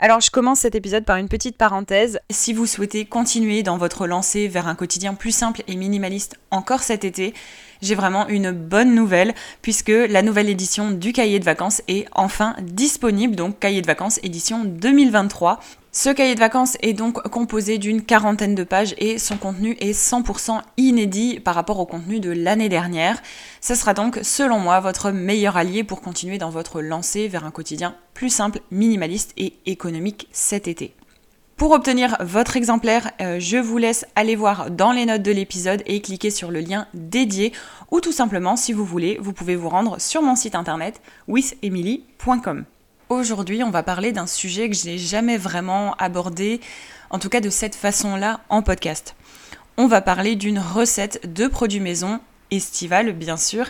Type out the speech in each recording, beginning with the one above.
Alors je commence cet épisode par une petite parenthèse. Si vous souhaitez continuer dans votre lancée vers un quotidien plus simple et minimaliste encore cet été, j'ai vraiment une bonne nouvelle puisque la nouvelle édition du cahier de vacances est enfin disponible, donc cahier de vacances édition 2023. Ce cahier de vacances est donc composé d'une quarantaine de pages et son contenu est 100% inédit par rapport au contenu de l'année dernière. Ce sera donc, selon moi, votre meilleur allié pour continuer dans votre lancée vers un quotidien plus simple, minimaliste et économique cet été. Pour obtenir votre exemplaire, euh, je vous laisse aller voir dans les notes de l'épisode et cliquer sur le lien dédié ou tout simplement, si vous voulez, vous pouvez vous rendre sur mon site internet withemily.com. Aujourd'hui, on va parler d'un sujet que je n'ai jamais vraiment abordé, en tout cas de cette façon-là, en podcast. On va parler d'une recette de produits maison estivale, bien sûr,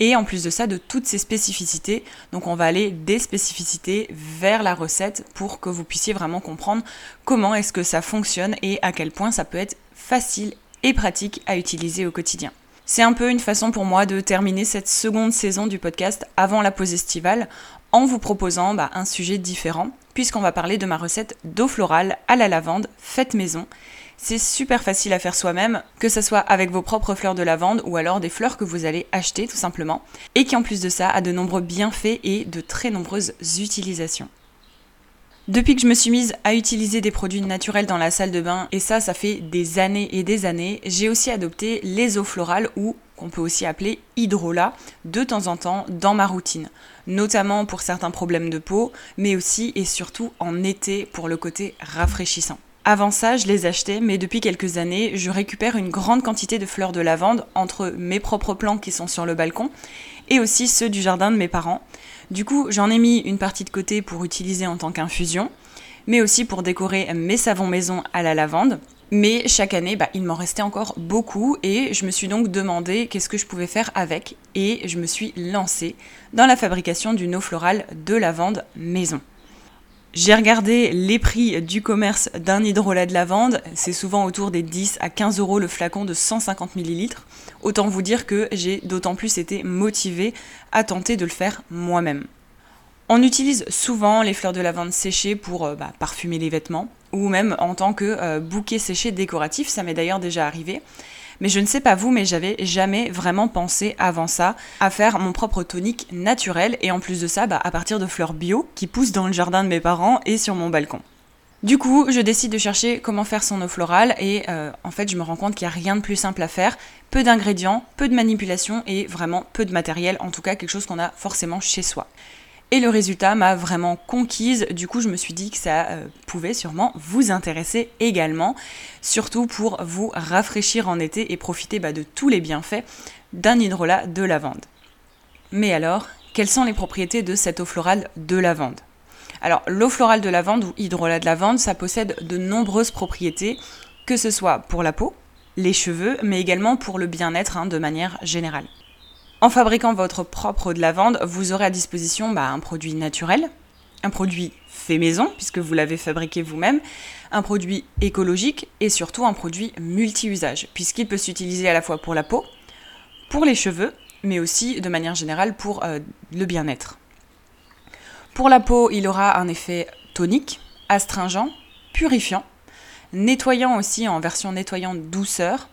et en plus de ça, de toutes ses spécificités. Donc on va aller des spécificités vers la recette pour que vous puissiez vraiment comprendre comment est-ce que ça fonctionne et à quel point ça peut être facile et pratique à utiliser au quotidien. C'est un peu une façon pour moi de terminer cette seconde saison du podcast avant la pause estivale en vous proposant bah, un sujet différent, puisqu'on va parler de ma recette d'eau florale à la lavande faite maison. C'est super facile à faire soi-même, que ce soit avec vos propres fleurs de lavande ou alors des fleurs que vous allez acheter tout simplement, et qui en plus de ça a de nombreux bienfaits et de très nombreuses utilisations. Depuis que je me suis mise à utiliser des produits naturels dans la salle de bain, et ça, ça fait des années et des années, j'ai aussi adopté les eaux florales ou qu'on peut aussi appeler hydrolat de temps en temps dans ma routine notamment pour certains problèmes de peau, mais aussi et surtout en été pour le côté rafraîchissant. Avant ça, je les achetais, mais depuis quelques années, je récupère une grande quantité de fleurs de lavande entre mes propres plants qui sont sur le balcon et aussi ceux du jardin de mes parents. Du coup, j'en ai mis une partie de côté pour utiliser en tant qu'infusion, mais aussi pour décorer mes savons maison à la lavande. Mais chaque année, bah, il m'en restait encore beaucoup et je me suis donc demandé qu'est-ce que je pouvais faire avec et je me suis lancée dans la fabrication d'une eau florale de lavande maison. J'ai regardé les prix du commerce d'un hydrolat de lavande, c'est souvent autour des 10 à 15 euros le flacon de 150 ml. Autant vous dire que j'ai d'autant plus été motivée à tenter de le faire moi-même. On utilise souvent les fleurs de lavande séchées pour euh, bah, parfumer les vêtements, ou même en tant que euh, bouquet séché décoratif, ça m'est d'ailleurs déjà arrivé. Mais je ne sais pas vous, mais j'avais jamais vraiment pensé avant ça à faire mon propre tonique naturel, et en plus de ça, bah, à partir de fleurs bio qui poussent dans le jardin de mes parents et sur mon balcon. Du coup, je décide de chercher comment faire son eau florale et euh, en fait, je me rends compte qu'il n'y a rien de plus simple à faire. Peu d'ingrédients, peu de manipulation et vraiment peu de matériel, en tout cas quelque chose qu'on a forcément chez soi. Et le résultat m'a vraiment conquise. Du coup, je me suis dit que ça euh, pouvait sûrement vous intéresser également, surtout pour vous rafraîchir en été et profiter bah, de tous les bienfaits d'un hydrolat de lavande. Mais alors, quelles sont les propriétés de cette eau florale de lavande? Alors, l'eau florale de lavande ou hydrolat de lavande, ça possède de nombreuses propriétés, que ce soit pour la peau, les cheveux, mais également pour le bien-être hein, de manière générale. En fabriquant votre propre de lavande, vous aurez à disposition bah, un produit naturel, un produit fait maison, puisque vous l'avez fabriqué vous-même, un produit écologique et surtout un produit multi-usage, puisqu'il peut s'utiliser à la fois pour la peau, pour les cheveux, mais aussi de manière générale pour euh, le bien-être. Pour la peau, il aura un effet tonique, astringent, purifiant, nettoyant aussi en version nettoyante douceur.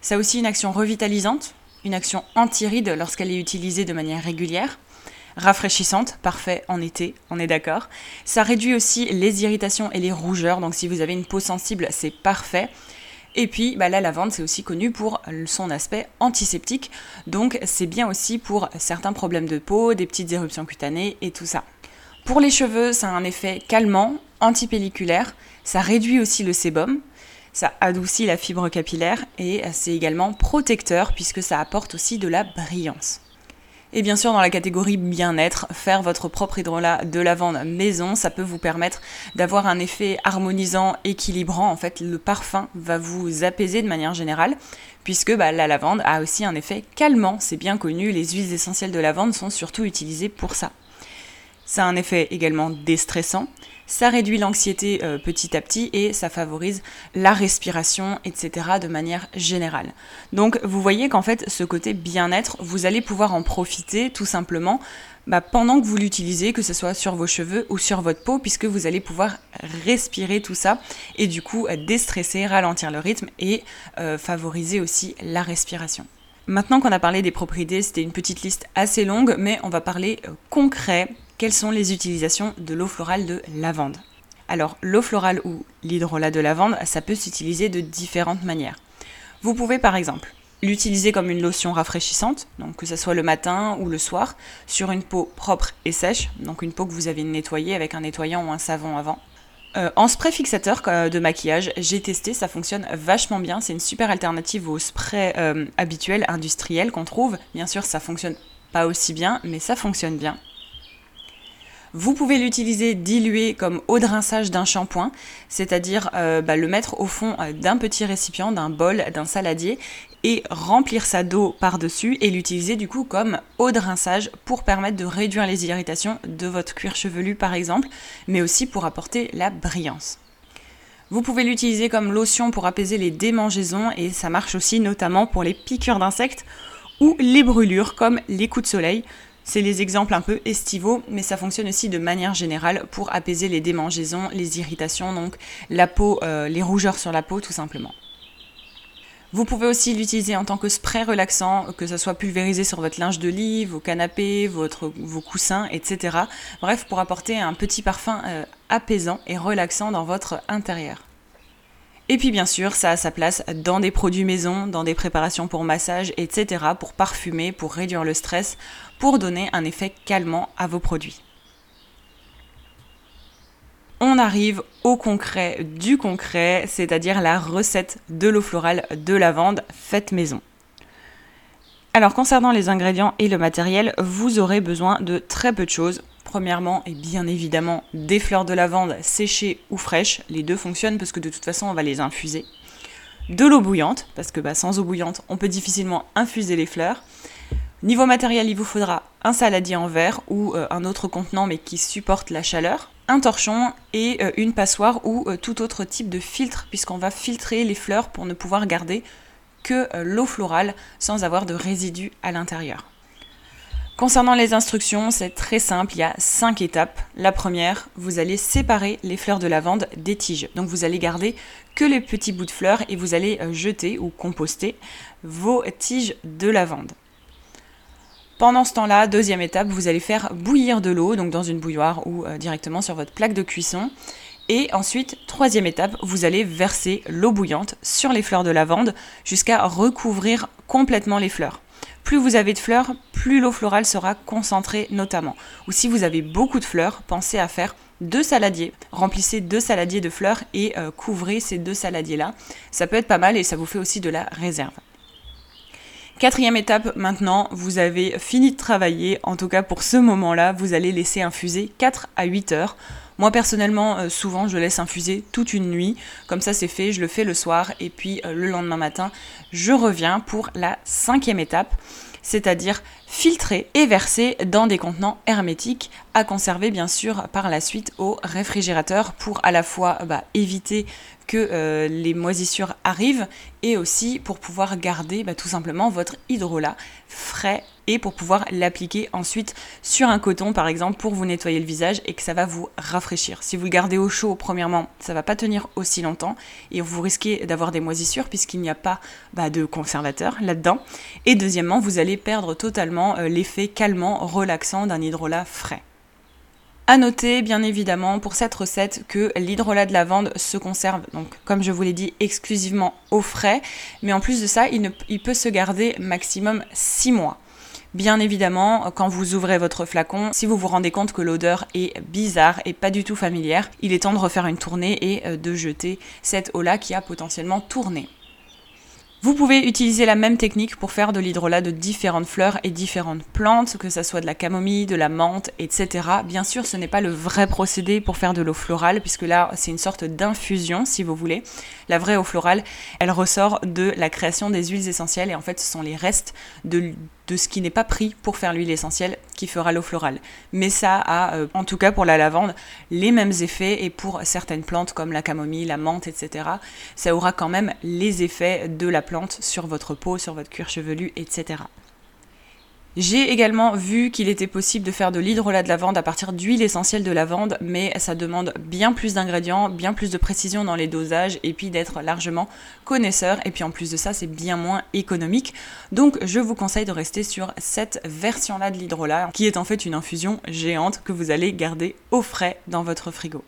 Ça a aussi une action revitalisante, une action anti-ride lorsqu'elle est utilisée de manière régulière, rafraîchissante, parfait en été, on est d'accord. Ça réduit aussi les irritations et les rougeurs, donc si vous avez une peau sensible, c'est parfait. Et puis bah, la lavande, c'est aussi connu pour son aspect antiseptique, donc c'est bien aussi pour certains problèmes de peau, des petites éruptions cutanées et tout ça. Pour les cheveux, ça a un effet calmant, antipelliculaire, ça réduit aussi le sébum, ça adoucit la fibre capillaire et c'est également protecteur puisque ça apporte aussi de la brillance. Et bien sûr, dans la catégorie bien-être, faire votre propre hydrolat de lavande maison, ça peut vous permettre d'avoir un effet harmonisant, équilibrant. En fait, le parfum va vous apaiser de manière générale, puisque bah, la lavande a aussi un effet calmant. C'est bien connu, les huiles essentielles de lavande sont surtout utilisées pour ça. Ça a un effet également déstressant ça réduit l'anxiété euh, petit à petit et ça favorise la respiration, etc. de manière générale. Donc vous voyez qu'en fait ce côté bien-être, vous allez pouvoir en profiter tout simplement bah, pendant que vous l'utilisez, que ce soit sur vos cheveux ou sur votre peau, puisque vous allez pouvoir respirer tout ça et du coup déstresser, ralentir le rythme et euh, favoriser aussi la respiration. Maintenant qu'on a parlé des propriétés, c'était une petite liste assez longue, mais on va parler euh, concret quelles sont les utilisations de l'eau florale de lavande? Alors, l'eau florale ou l'hydrolat de lavande, ça peut s'utiliser de différentes manières. Vous pouvez par exemple l'utiliser comme une lotion rafraîchissante, donc que ce soit le matin ou le soir, sur une peau propre et sèche, donc une peau que vous avez nettoyée avec un nettoyant ou un savon avant. Euh, en spray fixateur de maquillage, j'ai testé, ça fonctionne vachement bien. C'est une super alternative au spray euh, habituel industriel qu'on trouve. Bien sûr, ça fonctionne pas aussi bien, mais ça fonctionne bien. Vous pouvez l'utiliser dilué comme eau de rinçage d'un shampoing, c'est-à-dire euh, bah, le mettre au fond euh, d'un petit récipient, d'un bol, d'un saladier et remplir ça d'eau par-dessus et l'utiliser du coup comme eau de rinçage pour permettre de réduire les irritations de votre cuir chevelu par exemple, mais aussi pour apporter la brillance. Vous pouvez l'utiliser comme lotion pour apaiser les démangeaisons et ça marche aussi notamment pour les piqûres d'insectes ou les brûlures comme les coups de soleil. C'est les exemples un peu estivaux, mais ça fonctionne aussi de manière générale pour apaiser les démangeaisons, les irritations, donc la peau, euh, les rougeurs sur la peau tout simplement. Vous pouvez aussi l'utiliser en tant que spray relaxant, que ce soit pulvérisé sur votre linge de lit, vos canapés, votre, vos coussins, etc. Bref, pour apporter un petit parfum euh, apaisant et relaxant dans votre intérieur. Et puis bien sûr, ça a sa place dans des produits maison, dans des préparations pour massage, etc., pour parfumer, pour réduire le stress, pour donner un effet calmant à vos produits. On arrive au concret du concret, c'est-à-dire la recette de l'eau florale de lavande faite maison. Alors concernant les ingrédients et le matériel, vous aurez besoin de très peu de choses Premièrement, et bien évidemment, des fleurs de lavande séchées ou fraîches. Les deux fonctionnent parce que de toute façon, on va les infuser. De l'eau bouillante, parce que bah, sans eau bouillante, on peut difficilement infuser les fleurs. Niveau matériel, il vous faudra un saladier en verre ou euh, un autre contenant mais qui supporte la chaleur, un torchon et euh, une passoire ou euh, tout autre type de filtre puisqu'on va filtrer les fleurs pour ne pouvoir garder que l'eau florale sans avoir de résidus à l'intérieur. Concernant les instructions, c'est très simple, il y a cinq étapes. La première, vous allez séparer les fleurs de lavande des tiges. Donc vous allez garder que les petits bouts de fleurs et vous allez euh, jeter ou composter vos tiges de lavande. Pendant ce temps-là, deuxième étape, vous allez faire bouillir de l'eau, donc dans une bouilloire ou euh, directement sur votre plaque de cuisson. Et ensuite, troisième étape, vous allez verser l'eau bouillante sur les fleurs de lavande jusqu'à recouvrir complètement les fleurs plus vous avez de fleurs, plus l'eau florale sera concentrée notamment. Ou si vous avez beaucoup de fleurs, pensez à faire deux saladiers. Remplissez deux saladiers de fleurs et euh, couvrez ces deux saladiers-là. Ça peut être pas mal et ça vous fait aussi de la réserve. Quatrième étape, maintenant, vous avez fini de travailler. En tout cas, pour ce moment-là, vous allez laisser infuser 4 à 8 heures. Moi personnellement, euh, souvent je laisse infuser toute une nuit, comme ça c'est fait, je le fais le soir et puis euh, le lendemain matin, je reviens pour la cinquième étape, c'est-à-dire filtrer et verser dans des contenants hermétiques à conserver bien sûr par la suite au réfrigérateur pour à la fois bah, éviter que euh, les moisissures arrivent et aussi pour pouvoir garder bah, tout simplement votre hydrolat frais et pour pouvoir l'appliquer ensuite sur un coton par exemple pour vous nettoyer le visage et que ça va vous rafraîchir. Si vous le gardez au chaud premièrement, ça va pas tenir aussi longtemps et vous risquez d'avoir des moisissures puisqu'il n'y a pas bah, de conservateur là-dedans. Et deuxièmement, vous allez perdre totalement euh, l'effet calmant, relaxant d'un hydrolat frais. À noter, bien évidemment, pour cette recette que l'hydrolat de lavande se conserve, donc comme je vous l'ai dit, exclusivement au frais. Mais en plus de ça, il, il peut se garder maximum 6 mois. Bien évidemment, quand vous ouvrez votre flacon, si vous vous rendez compte que l'odeur est bizarre et pas du tout familière, il est temps de refaire une tournée et euh, de jeter cette eau-là qui a potentiellement tourné. Vous pouvez utiliser la même technique pour faire de l'hydrolat de différentes fleurs et différentes plantes, que ce soit de la camomille, de la menthe, etc. Bien sûr, ce n'est pas le vrai procédé pour faire de l'eau florale, puisque là, c'est une sorte d'infusion, si vous voulez. La vraie eau florale, elle ressort de la création des huiles essentielles, et en fait, ce sont les restes de, de ce qui n'est pas pris pour faire l'huile essentielle qui fera l'eau florale. Mais ça a, euh, en tout cas pour la lavande, les mêmes effets et pour certaines plantes comme la camomille, la menthe, etc., ça aura quand même les effets de la plante sur votre peau, sur votre cuir chevelu, etc. J'ai également vu qu'il était possible de faire de l'hydrolat de lavande à partir d'huile essentielle de lavande, mais ça demande bien plus d'ingrédients, bien plus de précision dans les dosages et puis d'être largement connaisseur. Et puis en plus de ça, c'est bien moins économique. Donc je vous conseille de rester sur cette version-là de l'hydrolat, qui est en fait une infusion géante que vous allez garder au frais dans votre frigo.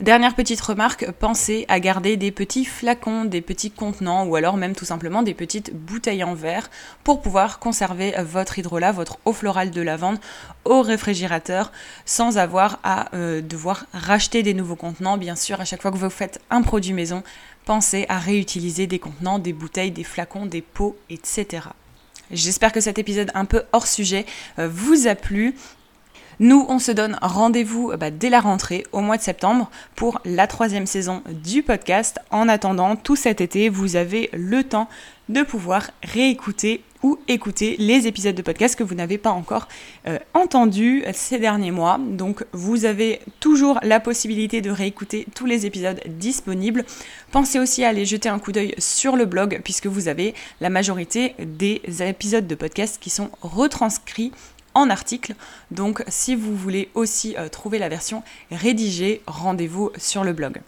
Dernière petite remarque, pensez à garder des petits flacons, des petits contenants ou alors même tout simplement des petites bouteilles en verre pour pouvoir conserver votre hydrolat, votre eau florale de lavande au réfrigérateur sans avoir à euh, devoir racheter des nouveaux contenants. Bien sûr, à chaque fois que vous faites un produit maison, pensez à réutiliser des contenants, des bouteilles, des flacons, des pots, etc. J'espère que cet épisode un peu hors sujet euh, vous a plu. Nous, on se donne rendez-vous bah, dès la rentrée, au mois de septembre, pour la troisième saison du podcast. En attendant, tout cet été, vous avez le temps de pouvoir réécouter ou écouter les épisodes de podcast que vous n'avez pas encore euh, entendus ces derniers mois. Donc vous avez toujours la possibilité de réécouter tous les épisodes disponibles. Pensez aussi à aller jeter un coup d'œil sur le blog puisque vous avez la majorité des épisodes de podcast qui sont retranscrits article. Donc si vous voulez aussi euh, trouver la version rédigée, rendez-vous sur le blog.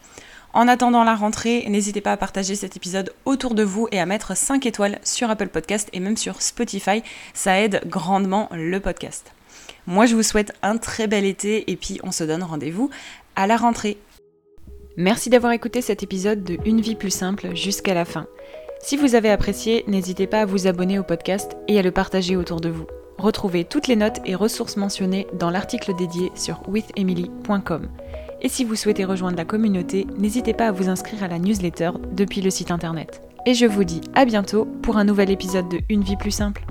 En attendant la rentrée, n'hésitez pas à partager cet épisode autour de vous et à mettre 5 étoiles sur Apple Podcast et même sur Spotify. Ça aide grandement le podcast. Moi, je vous souhaite un très bel été et puis on se donne rendez-vous à la rentrée. Merci d'avoir écouté cet épisode de Une vie plus simple jusqu'à la fin. Si vous avez apprécié, n'hésitez pas à vous abonner au podcast et à le partager autour de vous. Retrouvez toutes les notes et ressources mentionnées dans l'article dédié sur withemily.com. Et si vous souhaitez rejoindre la communauté, n'hésitez pas à vous inscrire à la newsletter depuis le site internet. Et je vous dis à bientôt pour un nouvel épisode de Une vie plus simple.